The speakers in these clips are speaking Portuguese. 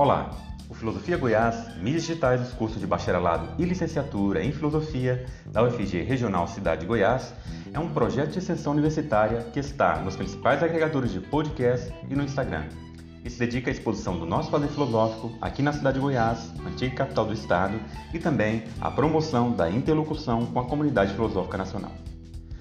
Olá! O Filosofia Goiás, mídias digitais dos cursos de bacharelado e licenciatura em Filosofia da UFG Regional Cidade de Goiás é um projeto de extensão universitária que está nos principais agregadores de podcast e no Instagram. E se dedica à exposição do nosso fazer filosófico aqui na cidade de Goiás, antiga capital do estado, e também à promoção da interlocução com a comunidade filosófica nacional.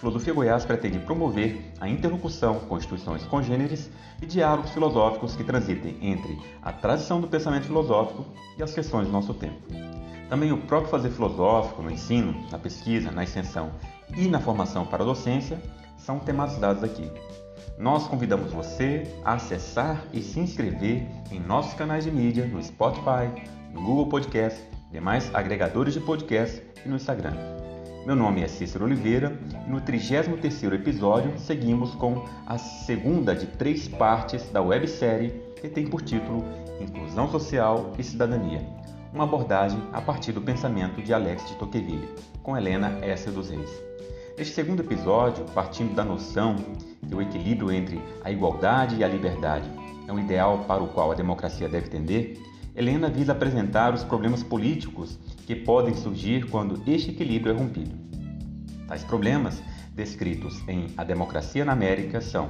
Filosofia Goiás pretende promover a interlocução com instituições congêneres e diálogos filosóficos que transitem entre a tradição do pensamento filosófico e as questões do nosso tempo. Também o próprio fazer filosófico no ensino, na pesquisa, na extensão e na formação para a docência são tematizados aqui. Nós convidamos você a acessar e se inscrever em nossos canais de mídia no Spotify, no Google Podcast, demais agregadores de podcast e no Instagram. Meu nome é Cícero Oliveira e no 33º episódio seguimos com a segunda de três partes da websérie que tem por título Inclusão Social e Cidadania, uma abordagem a partir do pensamento de Alex de Tocqueville, com Helena S. dos Reis. Neste segundo episódio, partindo da noção que o equilíbrio entre a igualdade e a liberdade é um ideal para o qual a democracia deve tender, Helena visa apresentar os problemas políticos que podem surgir quando este equilíbrio é rompido. Tais problemas, descritos em A Democracia na América, são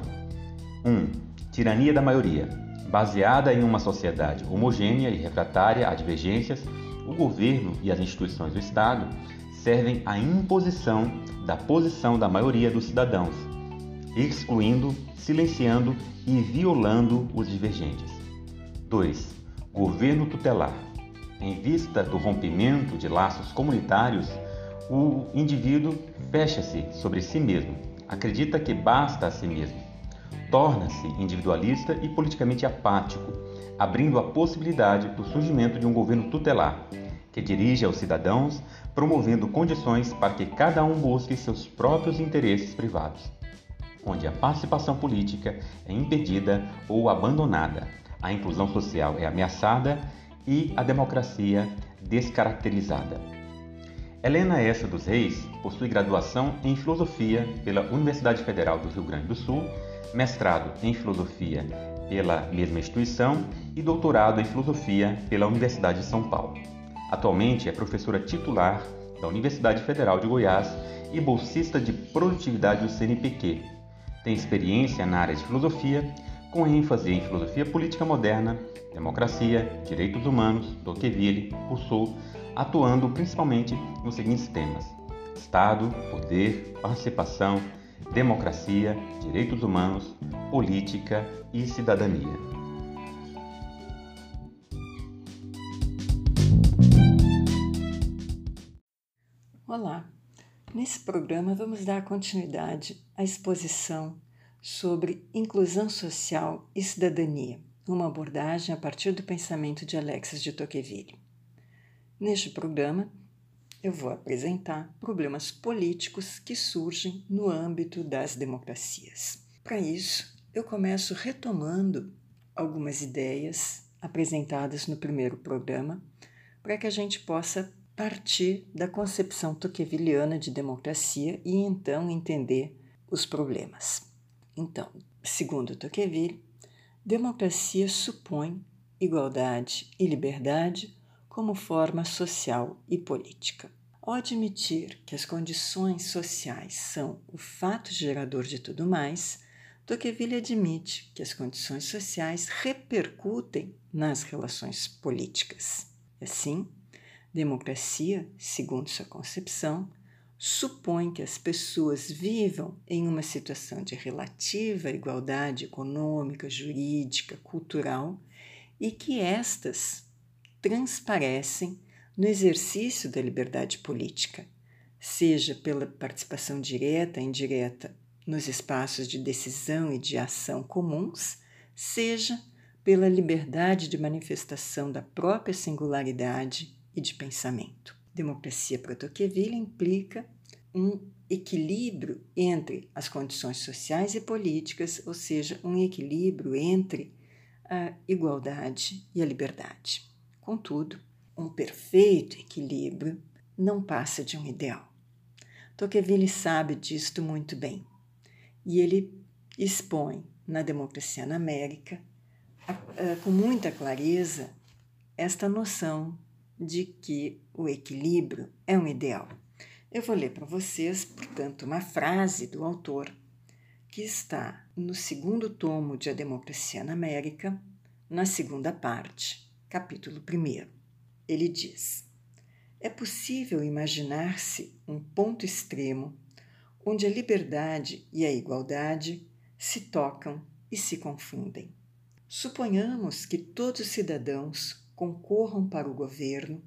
1. Um, tirania da maioria. Baseada em uma sociedade homogênea e refratária a divergências, o governo e as instituições do Estado servem à imposição da posição da maioria dos cidadãos, excluindo, silenciando e violando os divergentes. 2. Governo tutelar. Em vista do rompimento de laços comunitários, o indivíduo fecha-se sobre si mesmo, acredita que basta a si mesmo, torna-se individualista e politicamente apático, abrindo a possibilidade do surgimento de um governo tutelar, que dirige aos cidadãos, promovendo condições para que cada um busque seus próprios interesses privados, onde a participação política é impedida ou abandonada a inclusão social é ameaçada e a democracia descaracterizada. Helena Essa dos Reis possui graduação em Filosofia pela Universidade Federal do Rio Grande do Sul, mestrado em Filosofia pela mesma instituição e doutorado em Filosofia pela Universidade de São Paulo. Atualmente é professora titular da Universidade Federal de Goiás e bolsista de produtividade do CNPq. Tem experiência na área de filosofia com ênfase em filosofia política moderna, democracia, direitos humanos, Tocqueville, Rousseau, atuando principalmente nos seguintes temas: Estado, poder, participação, democracia, direitos humanos, política e cidadania. Olá! Nesse programa vamos dar continuidade à exposição sobre inclusão social e cidadania, uma abordagem a partir do pensamento de Alexis de Tocqueville. Neste programa, eu vou apresentar problemas políticos que surgem no âmbito das democracias. Para isso, eu começo retomando algumas ideias apresentadas no primeiro programa, para que a gente possa partir da concepção tocquevilliana de democracia e então entender os problemas. Então, segundo Tocqueville, democracia supõe igualdade e liberdade como forma social e política. Ao admitir que as condições sociais são o fato gerador de tudo mais, Tocqueville admite que as condições sociais repercutem nas relações políticas. Assim, democracia, segundo sua concepção, supõe que as pessoas vivam em uma situação de relativa igualdade econômica, jurídica, cultural e que estas transparecem no exercício da liberdade política, seja pela participação direta e indireta nos espaços de decisão e de ação comuns, seja pela liberdade de manifestação da própria singularidade e de pensamento. Democracia para Tocqueville implica um equilíbrio entre as condições sociais e políticas, ou seja, um equilíbrio entre a igualdade e a liberdade. Contudo, um perfeito equilíbrio não passa de um ideal. Tocqueville sabe disto muito bem e ele expõe na Democracia na América, com muita clareza, esta noção de que o equilíbrio é um ideal. Eu vou ler para vocês, portanto, uma frase do autor que está no segundo tomo de A Democracia na América, na segunda parte, capítulo 1. Ele diz: É possível imaginar-se um ponto extremo onde a liberdade e a igualdade se tocam e se confundem. Suponhamos que todos os cidadãos concorram para o governo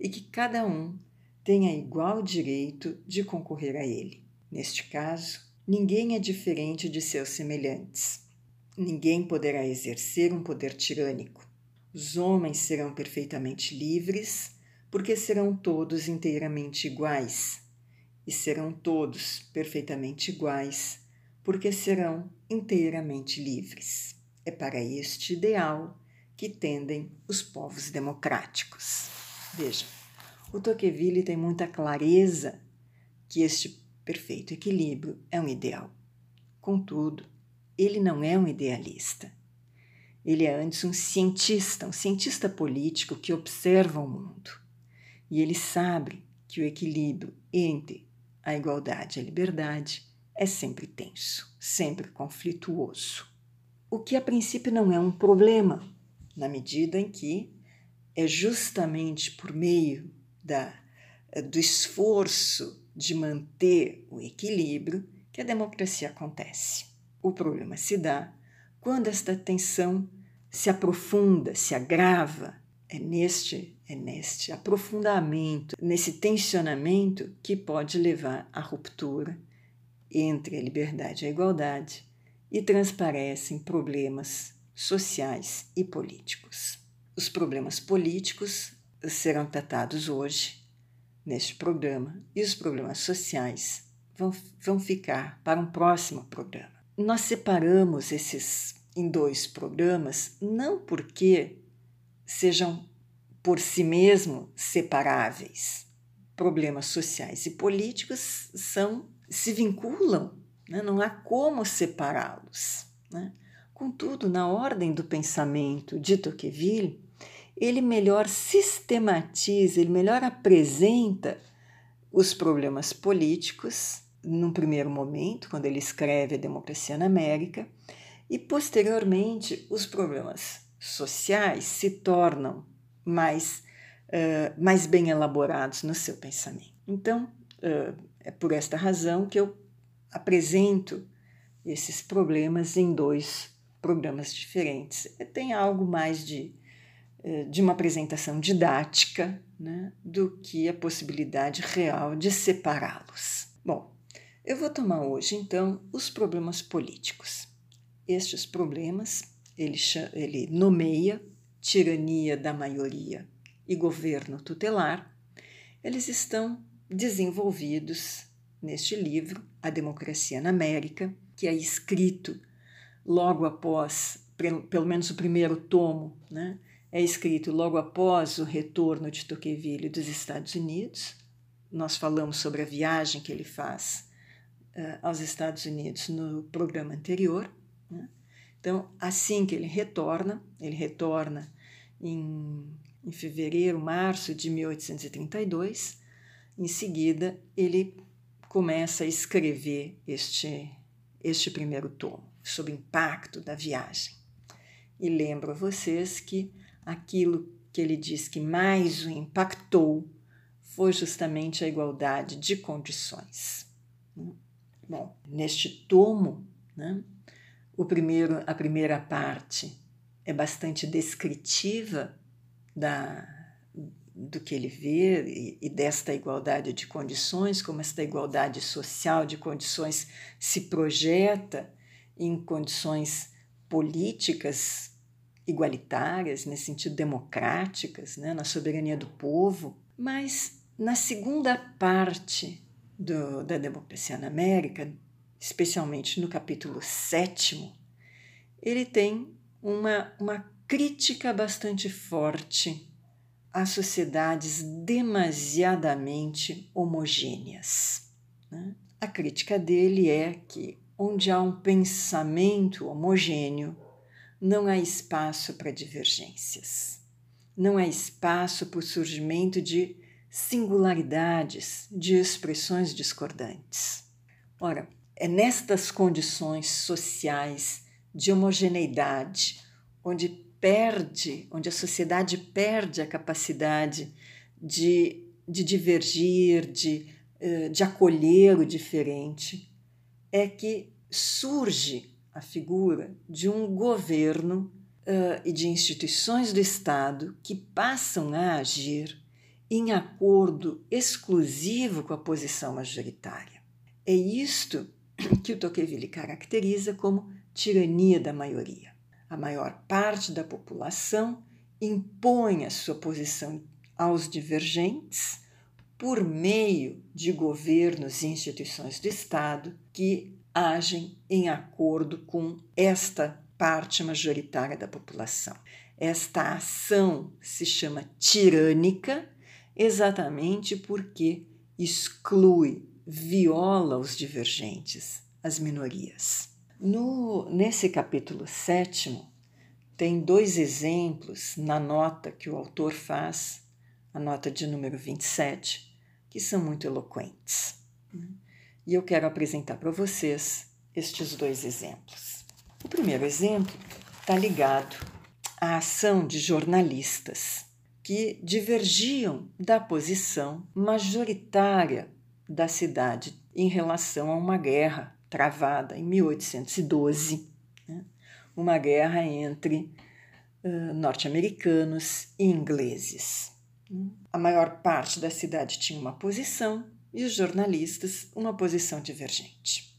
e que cada um tenha igual direito de concorrer a ele. Neste caso, ninguém é diferente de seus semelhantes. Ninguém poderá exercer um poder tirânico. Os homens serão perfeitamente livres, porque serão todos inteiramente iguais, e serão todos perfeitamente iguais, porque serão inteiramente livres. É para este ideal que tendem os povos democráticos. Veja, o Tocqueville tem muita clareza que este perfeito equilíbrio é um ideal. Contudo, ele não é um idealista. Ele é antes um cientista, um cientista político que observa o mundo. E ele sabe que o equilíbrio entre a igualdade e a liberdade é sempre tenso, sempre conflituoso. O que a princípio não é um problema, na medida em que é justamente por meio da, do esforço de manter o equilíbrio que a democracia acontece. O problema se dá quando esta tensão se aprofunda, se agrava. É neste, é neste aprofundamento, nesse tensionamento que pode levar à ruptura entre a liberdade e a igualdade e transparecem problemas sociais e políticos. Os problemas políticos serão tratados hoje neste programa e os problemas sociais vão, vão ficar para um próximo programa. Nós separamos esses em dois programas não porque sejam por si mesmo separáveis. Problemas sociais e políticos são se vinculam, né? não há como separá-los. Né? Contudo, na ordem do pensamento de Tocqueville, ele melhor sistematiza, ele melhor apresenta os problemas políticos num primeiro momento, quando ele escreve A Democracia na América, e posteriormente os problemas sociais se tornam mais, uh, mais bem elaborados no seu pensamento. Então, uh, é por esta razão que eu apresento esses problemas em dois programas diferentes. Tem algo mais de eh, de uma apresentação didática né, do que a possibilidade real de separá-los. Bom, eu vou tomar hoje então os problemas políticos. Estes problemas ele, ele nomeia tirania da maioria e governo tutelar, eles estão desenvolvidos neste livro, A Democracia na América, que é escrito logo após, pelo menos o primeiro tomo, né, é escrito logo após o retorno de Tocqueville dos Estados Unidos. Nós falamos sobre a viagem que ele faz uh, aos Estados Unidos no programa anterior. Né? Então, assim que ele retorna, ele retorna em, em fevereiro, março de 1832. Em seguida, ele começa a escrever este, este primeiro tomo, sobre o impacto da viagem. E lembro a vocês que aquilo que ele diz que mais o impactou foi justamente a igualdade de condições. Bom, neste tomo, né, o primeiro, a primeira parte é bastante descritiva da, do que ele vê e, e desta igualdade de condições, como esta igualdade social de condições se projeta em condições políticas igualitárias, nesse sentido democráticas, né, na soberania do povo, mas na segunda parte do, da democracia na América, especialmente no capítulo 7, ele tem uma, uma crítica bastante forte às sociedades demasiadamente homogêneas. Né? A crítica dele é que, onde há um pensamento homogêneo, não há espaço para divergências, não há espaço para o surgimento de singularidades, de expressões discordantes. Ora, é nestas condições sociais de homogeneidade, onde perde, onde a sociedade perde a capacidade de, de divergir, de, eh, de acolher o diferente, é que surge a figura de um governo uh, e de instituições do Estado que passam a agir em acordo exclusivo com a posição majoritária. É isto que o Tocqueville caracteriza como tirania da maioria. A maior parte da população impõe a sua posição aos divergentes por meio de governos e instituições do Estado que agem em acordo com esta parte majoritária da população. Esta ação se chama tirânica exatamente porque exclui, viola os divergentes, as minorias. No, nesse capítulo sétimo, tem dois exemplos na nota que o autor faz, a nota de número 27, que são muito eloquentes. E eu quero apresentar para vocês estes dois exemplos. O primeiro exemplo está ligado à ação de jornalistas que divergiam da posição majoritária da cidade em relação a uma guerra travada em 1812, né? uma guerra entre uh, norte-americanos e ingleses. A maior parte da cidade tinha uma posição e os jornalistas uma posição divergente.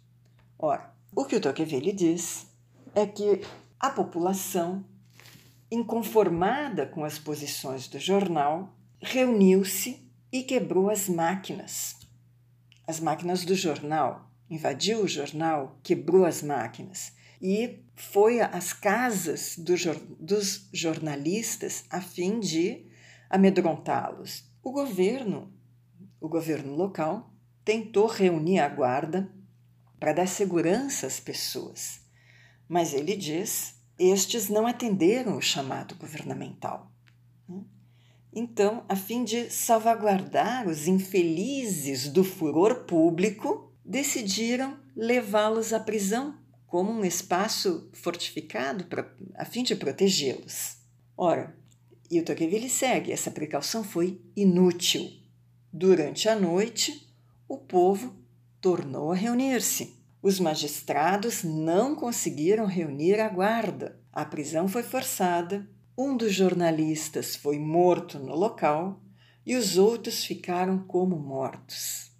Ora, o que o Tocqueville diz é que a população, inconformada com as posições do jornal, reuniu-se e quebrou as máquinas. As máquinas do jornal invadiu o jornal, quebrou as máquinas e foi às casas do, dos jornalistas a fim de amedrontá-los. O governo, o governo local, tentou reunir a guarda para dar segurança às pessoas, mas ele diz estes não atenderam o chamado governamental. Né? Então, a fim de salvaguardar os infelizes do furor público, decidiram levá-los à prisão como um espaço fortificado pra, a fim de protegê-los. Ora, e o Tocqueville segue, essa precaução foi inútil. Durante a noite, o povo tornou a reunir-se. Os magistrados não conseguiram reunir a guarda. A prisão foi forçada, um dos jornalistas foi morto no local e os outros ficaram como mortos.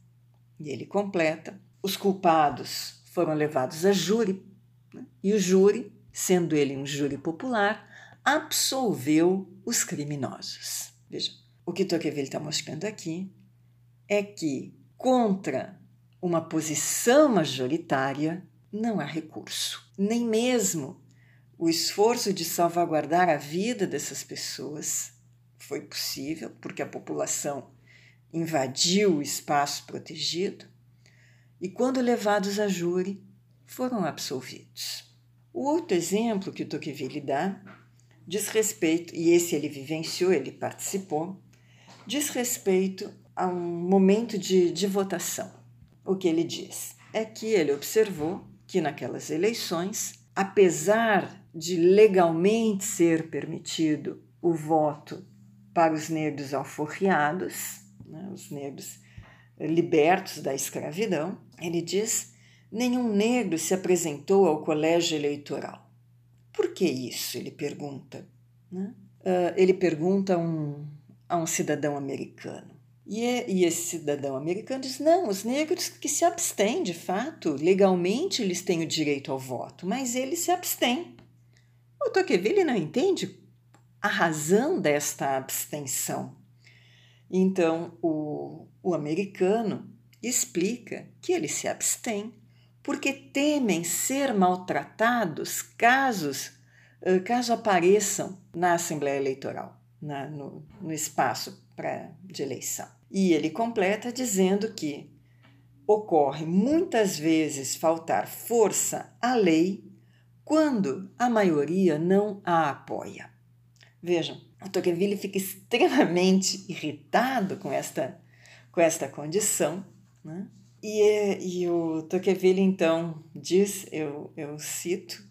E ele completa: os culpados foram levados a júri, né? e o júri, sendo ele um júri popular, absolveu os criminosos. Veja, o que Tocqueville está mostrando aqui é que contra uma posição majoritária não há recurso, nem mesmo o esforço de salvaguardar a vida dessas pessoas foi possível, porque a população invadiu o espaço protegido e, quando levados a júri, foram absolvidos. O outro exemplo que Tocqueville dá diz respeito, e esse ele vivenciou, ele participou, diz respeito a um momento de, de votação. O que ele diz é que ele observou que naquelas eleições, apesar de legalmente ser permitido o voto para os negros alforriados, né, os negros libertos da escravidão, ele diz: nenhum negro se apresentou ao colégio eleitoral. Por que isso? Ele pergunta. Né? Uh, ele pergunta um, a um cidadão americano. E, é, e, esse cidadão americano diz: não, os negros que se abstêm, de fato, legalmente eles têm o direito ao voto, mas eles se abstêm. O Tocqueville não entende a razão desta abstenção. Então, o, o americano explica que eles se abstêm porque temem ser maltratados casos, caso apareçam na Assembleia Eleitoral, na, no, no espaço pra, de eleição. E ele completa dizendo que ocorre muitas vezes faltar força à lei quando a maioria não a apoia. Vejam, o Tocqueville fica extremamente irritado com esta, com esta condição, né? E, e o Tocqueville então diz, eu, eu cito,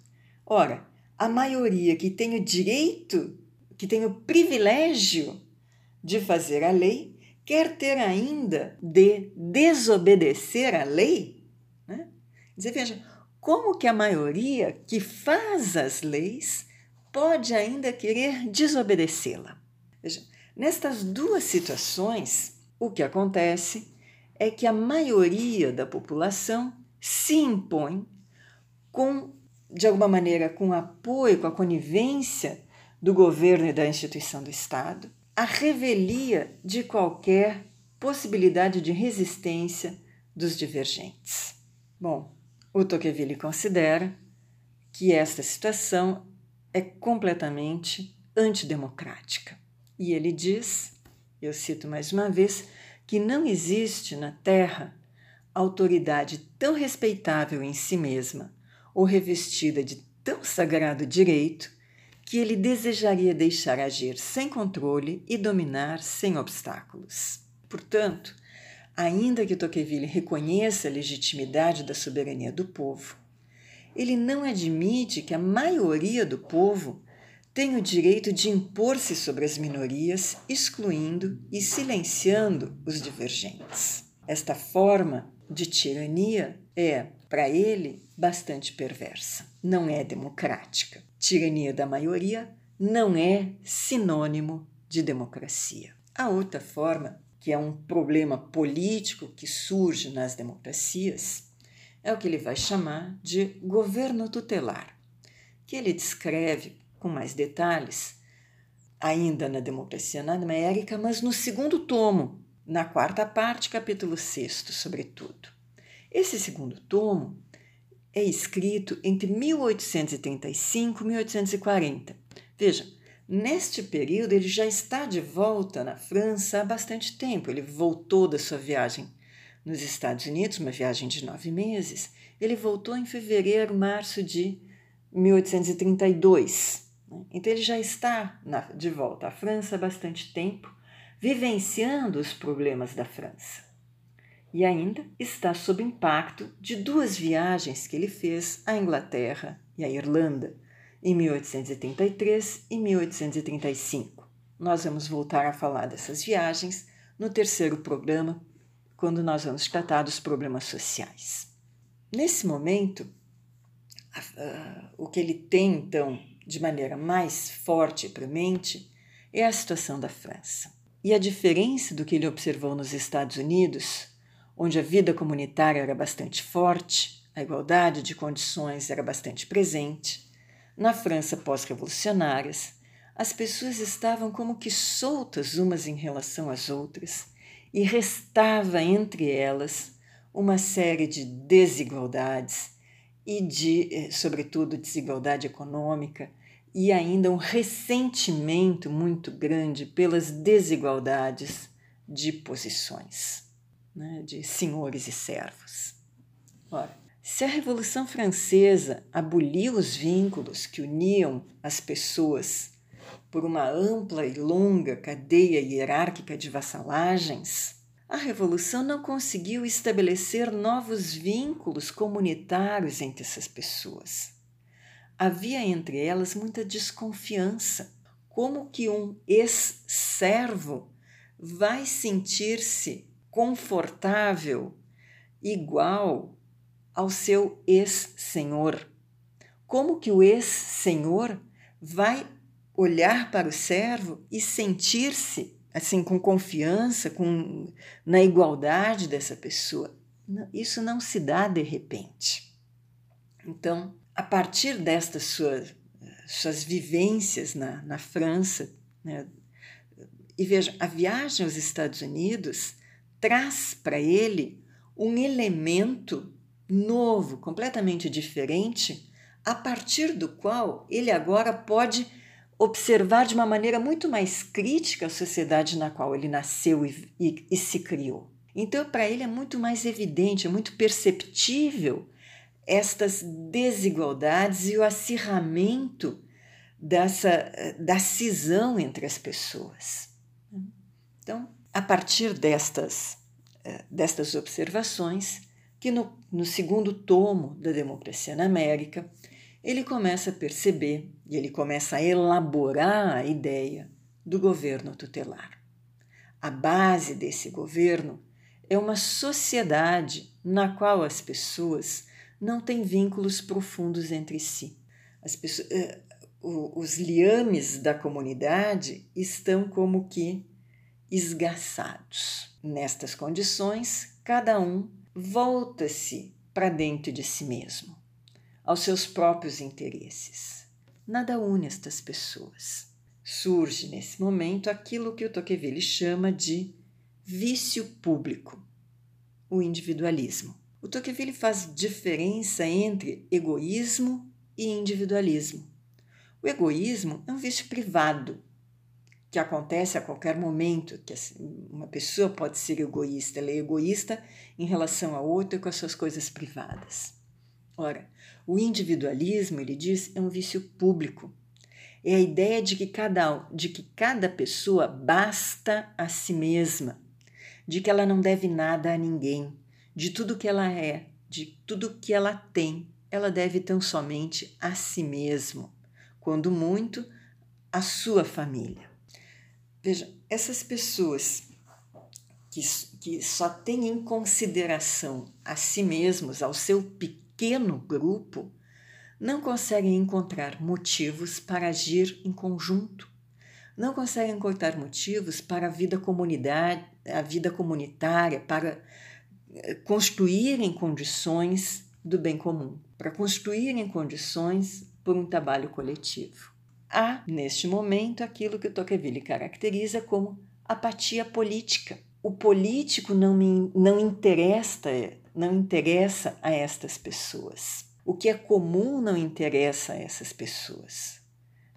ora, a maioria que tem o direito, que tem o privilégio de fazer a lei, quer ter ainda de desobedecer a lei? Né? Dizer, veja, como que a maioria que faz as leis pode ainda querer desobedecê-la? Veja, nestas duas situações, o que acontece é que a maioria da população se impõe com, de alguma maneira, com apoio, com a conivência do governo e da instituição do Estado, a revelia de qualquer possibilidade de resistência dos divergentes. Bom, o Tocqueville considera que esta situação é completamente antidemocrática. E ele diz, eu cito mais uma vez, que não existe na Terra autoridade tão respeitável em si mesma ou revestida de tão sagrado direito que ele desejaria deixar agir sem controle e dominar sem obstáculos. Portanto, ainda que Tocqueville reconheça a legitimidade da soberania do povo, ele não admite que a maioria do povo tem o direito de impor-se sobre as minorias, excluindo e silenciando os divergentes. Esta forma de tirania é, para ele, bastante perversa. Não é democrática. Tirania da maioria não é sinônimo de democracia. A outra forma, que é um problema político que surge nas democracias, é o que ele vai chamar de governo tutelar, que ele descreve com mais detalhes, ainda na Democracia na América, mas no segundo tomo, na quarta parte, capítulo 6, sobretudo. Esse segundo tomo é escrito entre 1835 e 1840. Veja, neste período ele já está de volta na França há bastante tempo. Ele voltou da sua viagem nos Estados Unidos, uma viagem de nove meses. Ele voltou em fevereiro, março de 1832. Né? Então ele já está de volta à França há bastante tempo, vivenciando os problemas da França. E ainda está sob impacto de duas viagens que ele fez à Inglaterra e à Irlanda, em 1833 e 1835. Nós vamos voltar a falar dessas viagens no terceiro programa, quando nós vamos tratar dos problemas sociais. Nesse momento, o que ele tem então de maneira mais forte e premente é a situação da França. E a diferença do que ele observou nos Estados Unidos, onde a vida comunitária era bastante forte, a igualdade de condições era bastante presente, na França pós-revolucionárias, as pessoas estavam como que soltas umas em relação às outras e restava entre elas uma série de desigualdades e de, eh, sobretudo, desigualdade econômica e ainda um ressentimento muito grande pelas desigualdades de posições, né, de senhores e servos. Ora, se a Revolução Francesa aboliu os vínculos que uniam as pessoas por uma ampla e longa cadeia hierárquica de vassalagens, a Revolução não conseguiu estabelecer novos vínculos comunitários entre essas pessoas havia entre elas muita desconfiança. Como que um ex-servo vai sentir-se confortável, igual ao seu ex-senhor? Como que o ex-senhor vai olhar para o servo e sentir-se assim com confiança, com na igualdade dessa pessoa? Isso não se dá de repente. Então, a partir destas suas, suas vivências na, na França, né, e veja, a viagem aos Estados Unidos traz para ele um elemento novo, completamente diferente, a partir do qual ele agora pode observar de uma maneira muito mais crítica a sociedade na qual ele nasceu e, e, e se criou. Então, para ele é muito mais evidente, é muito perceptível estas desigualdades e o acirramento dessa da cisão entre as pessoas. Então, a partir destas, eh, destas observações, que no, no segundo tomo da Democracia na América, ele começa a perceber e ele começa a elaborar a ideia do governo tutelar. A base desse governo é uma sociedade na qual as pessoas não têm vínculos profundos entre si. As pessoas, eh, os liames da comunidade estão como que esgaçados. Nestas condições, cada um volta-se para dentro de si mesmo, aos seus próprios interesses. Nada une estas pessoas. Surge nesse momento aquilo que o Tocqueville chama de vício público, o individualismo. O Tocqueville faz diferença entre egoísmo e individualismo. O egoísmo é um vício privado que acontece a qualquer momento, que assim, uma pessoa pode ser egoísta, ela é egoísta em relação a outra com as suas coisas privadas. Ora, o individualismo, ele diz, é um vício público. É a ideia de que cada, de que cada pessoa basta a si mesma, de que ela não deve nada a ninguém, de tudo que ela é, de tudo que ela tem, ela deve tão somente a si mesmo quando muito, a sua família. Veja, essas pessoas que, que só têm em consideração a si mesmos, ao seu pequeno grupo, não conseguem encontrar motivos para agir em conjunto, não conseguem encontrar motivos para a vida comunidade, a vida comunitária, para eh, construírem condições do bem comum, para construírem condições por um trabalho coletivo. Há, neste momento, aquilo que o Tocqueville caracteriza como apatia política. O político não, me, não, interessa, não interessa a estas pessoas. O que é comum não interessa a essas pessoas.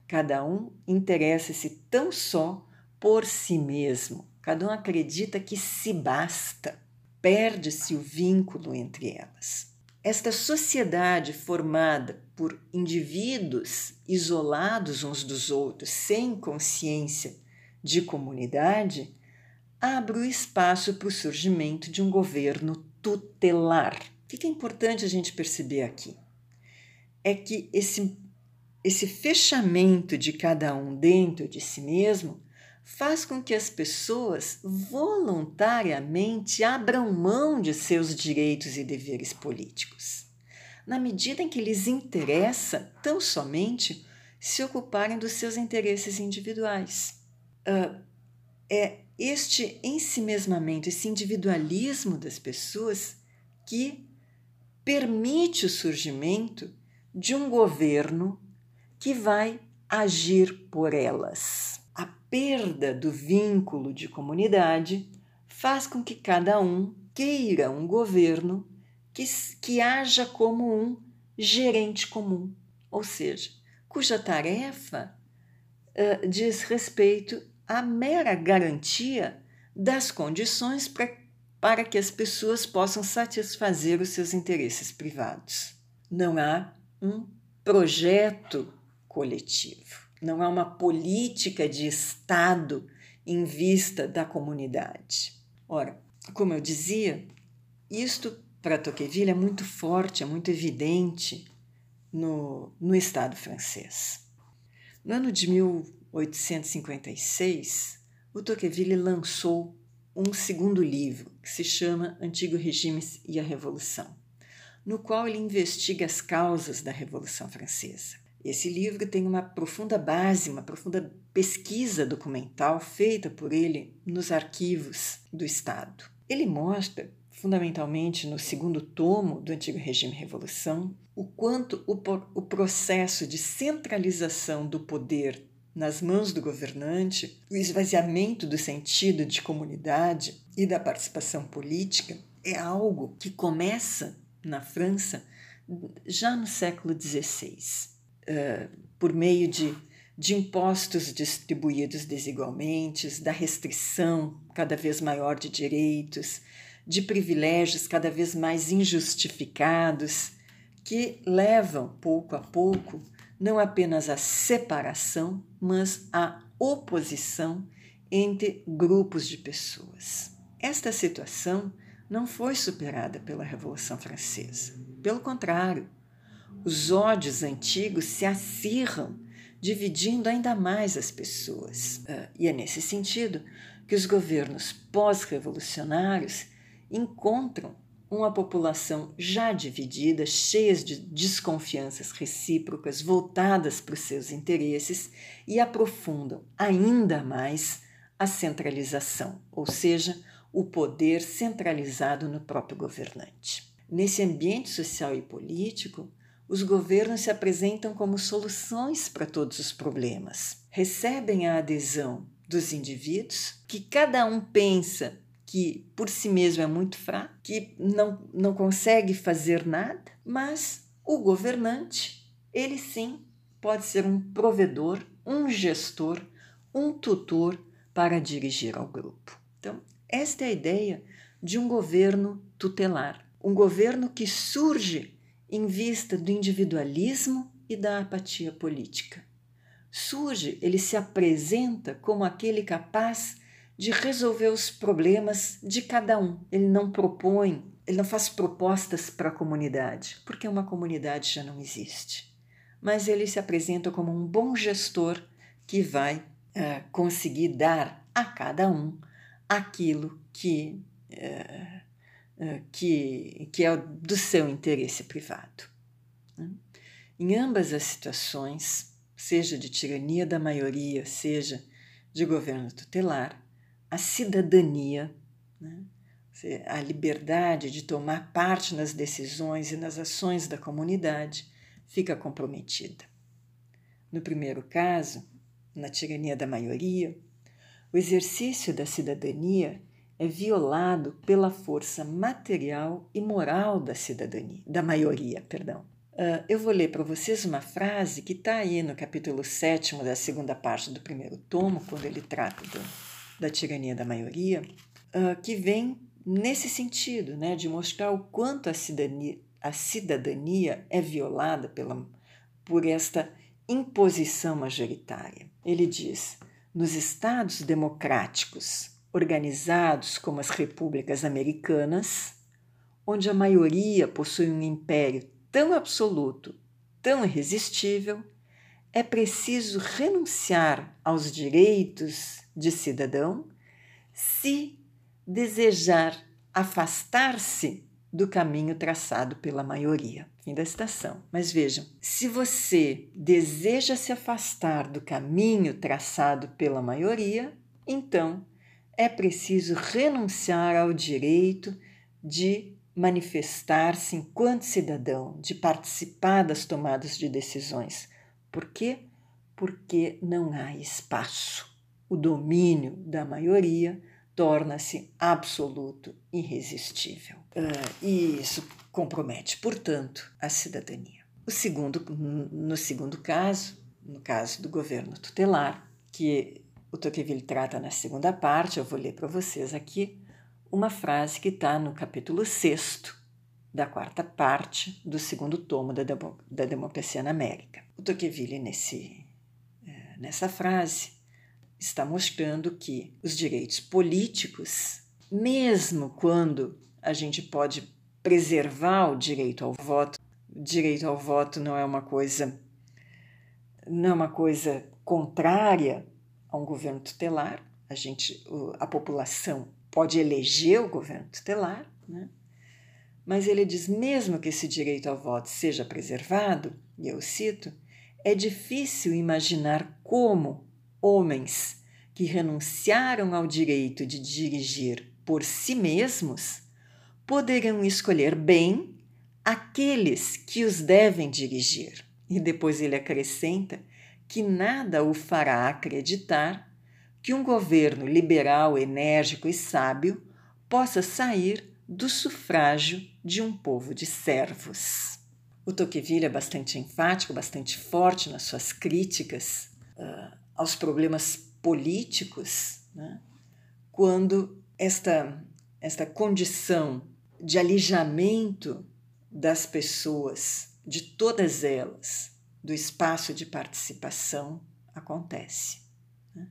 Cada um interessa-se tão só por si mesmo. Cada um acredita que se basta. Perde-se o vínculo entre elas. Esta sociedade formada por indivíduos isolados uns dos outros, sem consciência de comunidade, abre o espaço para o surgimento de um governo tutelar. O que é importante a gente perceber aqui? É que esse, esse fechamento de cada um dentro de si mesmo faz com que as pessoas voluntariamente abram mão de seus direitos e deveres políticos, na medida em que lhes interessa tão somente se ocuparem dos seus interesses individuais. Uh, é este ensimesmamento, esse individualismo das pessoas que permite o surgimento de um governo que vai agir por elas perda do vínculo de comunidade faz com que cada um queira um governo que, que haja como um gerente comum, ou seja, cuja tarefa uh, diz respeito à mera garantia das condições pra, para que as pessoas possam satisfazer os seus interesses privados. Não há um projeto coletivo não há uma política de Estado em vista da comunidade. Ora, como eu dizia, isto para Tocqueville é muito forte, é muito evidente no, no Estado francês. No ano de 1856, o Tocqueville lançou um segundo livro que se chama Antigo Regime e a Revolução, no qual ele investiga as causas da Revolução Francesa. Esse livro tem uma profunda base, uma profunda pesquisa documental feita por ele nos arquivos do Estado. Ele mostra, fundamentalmente no segundo tomo do Antigo Regime Revolução, o quanto o, o processo de centralização do poder nas mãos do governante, o esvaziamento do sentido de comunidade e da participação política é algo que começa na França já no século XVI, por meio de, de impostos distribuídos desigualmente, da restrição cada vez maior de direitos, de privilégios cada vez mais injustificados, que levam, pouco a pouco, não apenas à separação, mas à oposição entre grupos de pessoas. Esta situação não foi superada pela Revolução Francesa. Pelo contrário, os ódios antigos se acirram, dividindo ainda mais as pessoas. Ah, e é nesse sentido que os governos pós-revolucionários encontram uma população já dividida, cheia de desconfianças recíprocas voltadas para os seus interesses e aprofundam ainda mais a centralização, ou seja, o poder centralizado no próprio governante. Nesse ambiente social e político, os governos se apresentam como soluções para todos os problemas. Recebem a adesão dos indivíduos, que cada um pensa que por si mesmo é muito fraco, que não, não consegue fazer nada, mas o governante, ele sim pode ser um provedor, um gestor, um tutor para dirigir ao grupo. Então, esta é a ideia de um governo tutelar, um governo que surge em vista do individualismo e da apatia política. Surge, ele se apresenta como aquele capaz de resolver os problemas de cada um. Ele não propõe, ele não faz propostas para a comunidade, porque uma comunidade já não existe. Mas ele se apresenta como um bom gestor que vai uh, conseguir dar a cada um aquilo que, uh, que, que é do seu interesse privado. Né? Em ambas as situações, seja de tirania da maioria, seja de governo tutelar, a cidadania, né? a liberdade de tomar parte nas decisões e nas ações da comunidade fica comprometida. No primeiro caso, na tirania da maioria, o exercício da cidadania é violado pela força material e moral da cidadania, da maioria, perdão. Uh, eu vou ler para vocês uma frase que está aí no capítulo 7 da segunda parte do primeiro tomo, quando ele trata do, da tirania da maioria, uh, que vem nesse sentido, né, de mostrar o quanto a cidadania, a cidadania é violada pela, por esta imposição majoritária. Ele diz: nos estados democráticos, organizados como as repúblicas americanas, onde a maioria possui um império tão absoluto, tão irresistível, é preciso renunciar aos direitos de cidadão se desejar afastar-se do caminho traçado pela maioria. Fim da citação. Mas vejam, se você deseja se afastar do caminho traçado pela maioria, então é preciso renunciar ao direito de manifestar-se enquanto cidadão, de participar das tomadas de decisões. Por quê? Porque não há espaço. O domínio da maioria torna-se absoluto, irresistível. Uh, e isso compromete, portanto, a cidadania. O segundo, no segundo caso, no caso do governo tutelar, que o Tocqueville trata na segunda parte, eu vou ler para vocês aqui uma frase que está no capítulo 6 da quarta parte do segundo tomo da, da Democracia na América. O Tocqueville, nesse, eh, nessa frase, está mostrando que os direitos políticos, mesmo quando a gente pode preservar o direito ao voto. O direito ao voto não é uma coisa não é uma coisa contrária a um governo tutelar. A gente, a população pode eleger o governo tutelar, né? Mas ele diz mesmo que esse direito ao voto seja preservado, e eu cito, é difícil imaginar como homens que renunciaram ao direito de dirigir por si mesmos poderão escolher bem aqueles que os devem dirigir. E depois ele acrescenta que nada o fará acreditar que um governo liberal, enérgico e sábio possa sair do sufrágio de um povo de servos. O Tocqueville é bastante enfático, bastante forte nas suas críticas uh, aos problemas políticos, né? quando esta, esta condição de alijamento das pessoas, de todas elas, do espaço de participação acontece. Né?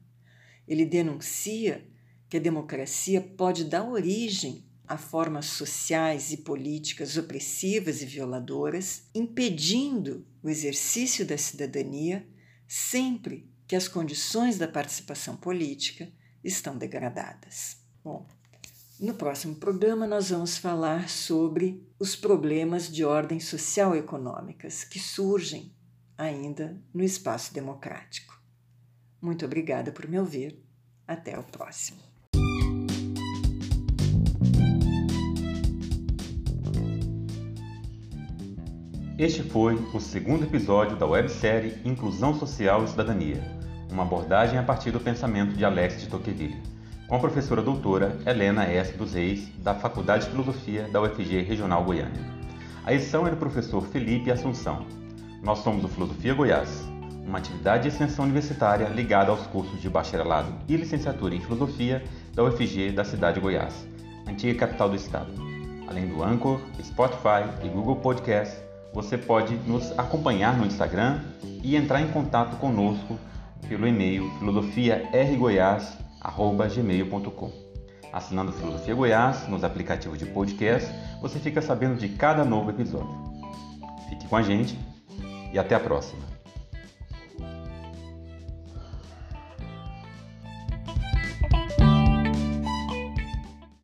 Ele denuncia que a democracia pode dar origem a formas sociais e políticas opressivas e violadoras, impedindo o exercício da cidadania sempre que as condições da participação política estão degradadas. Bom, no próximo programa nós vamos falar sobre os problemas de ordem social e econômicas que surgem ainda no espaço democrático. Muito obrigada por me ouvir. Até o próximo. Este foi o segundo episódio da websérie Inclusão Social e Cidadania, uma abordagem a partir do pensamento de Alex de Tocqueville, com a professora doutora Helena S. dos Reis, da Faculdade de Filosofia da UFG Regional Goiânia. A edição é do professor Felipe Assunção. Nós somos o Filosofia Goiás, uma atividade de extensão universitária ligada aos cursos de bacharelado e licenciatura em Filosofia da UFG da cidade de Goiás, antiga capital do estado. Além do Anchor, Spotify e Google Podcast, você pode nos acompanhar no Instagram e entrar em contato conosco pelo e-mail filosofiargoiás.gmail.com Assinando Filosofia Goiás nos aplicativos de podcast, você fica sabendo de cada novo episódio. Fique com a gente e até a próxima!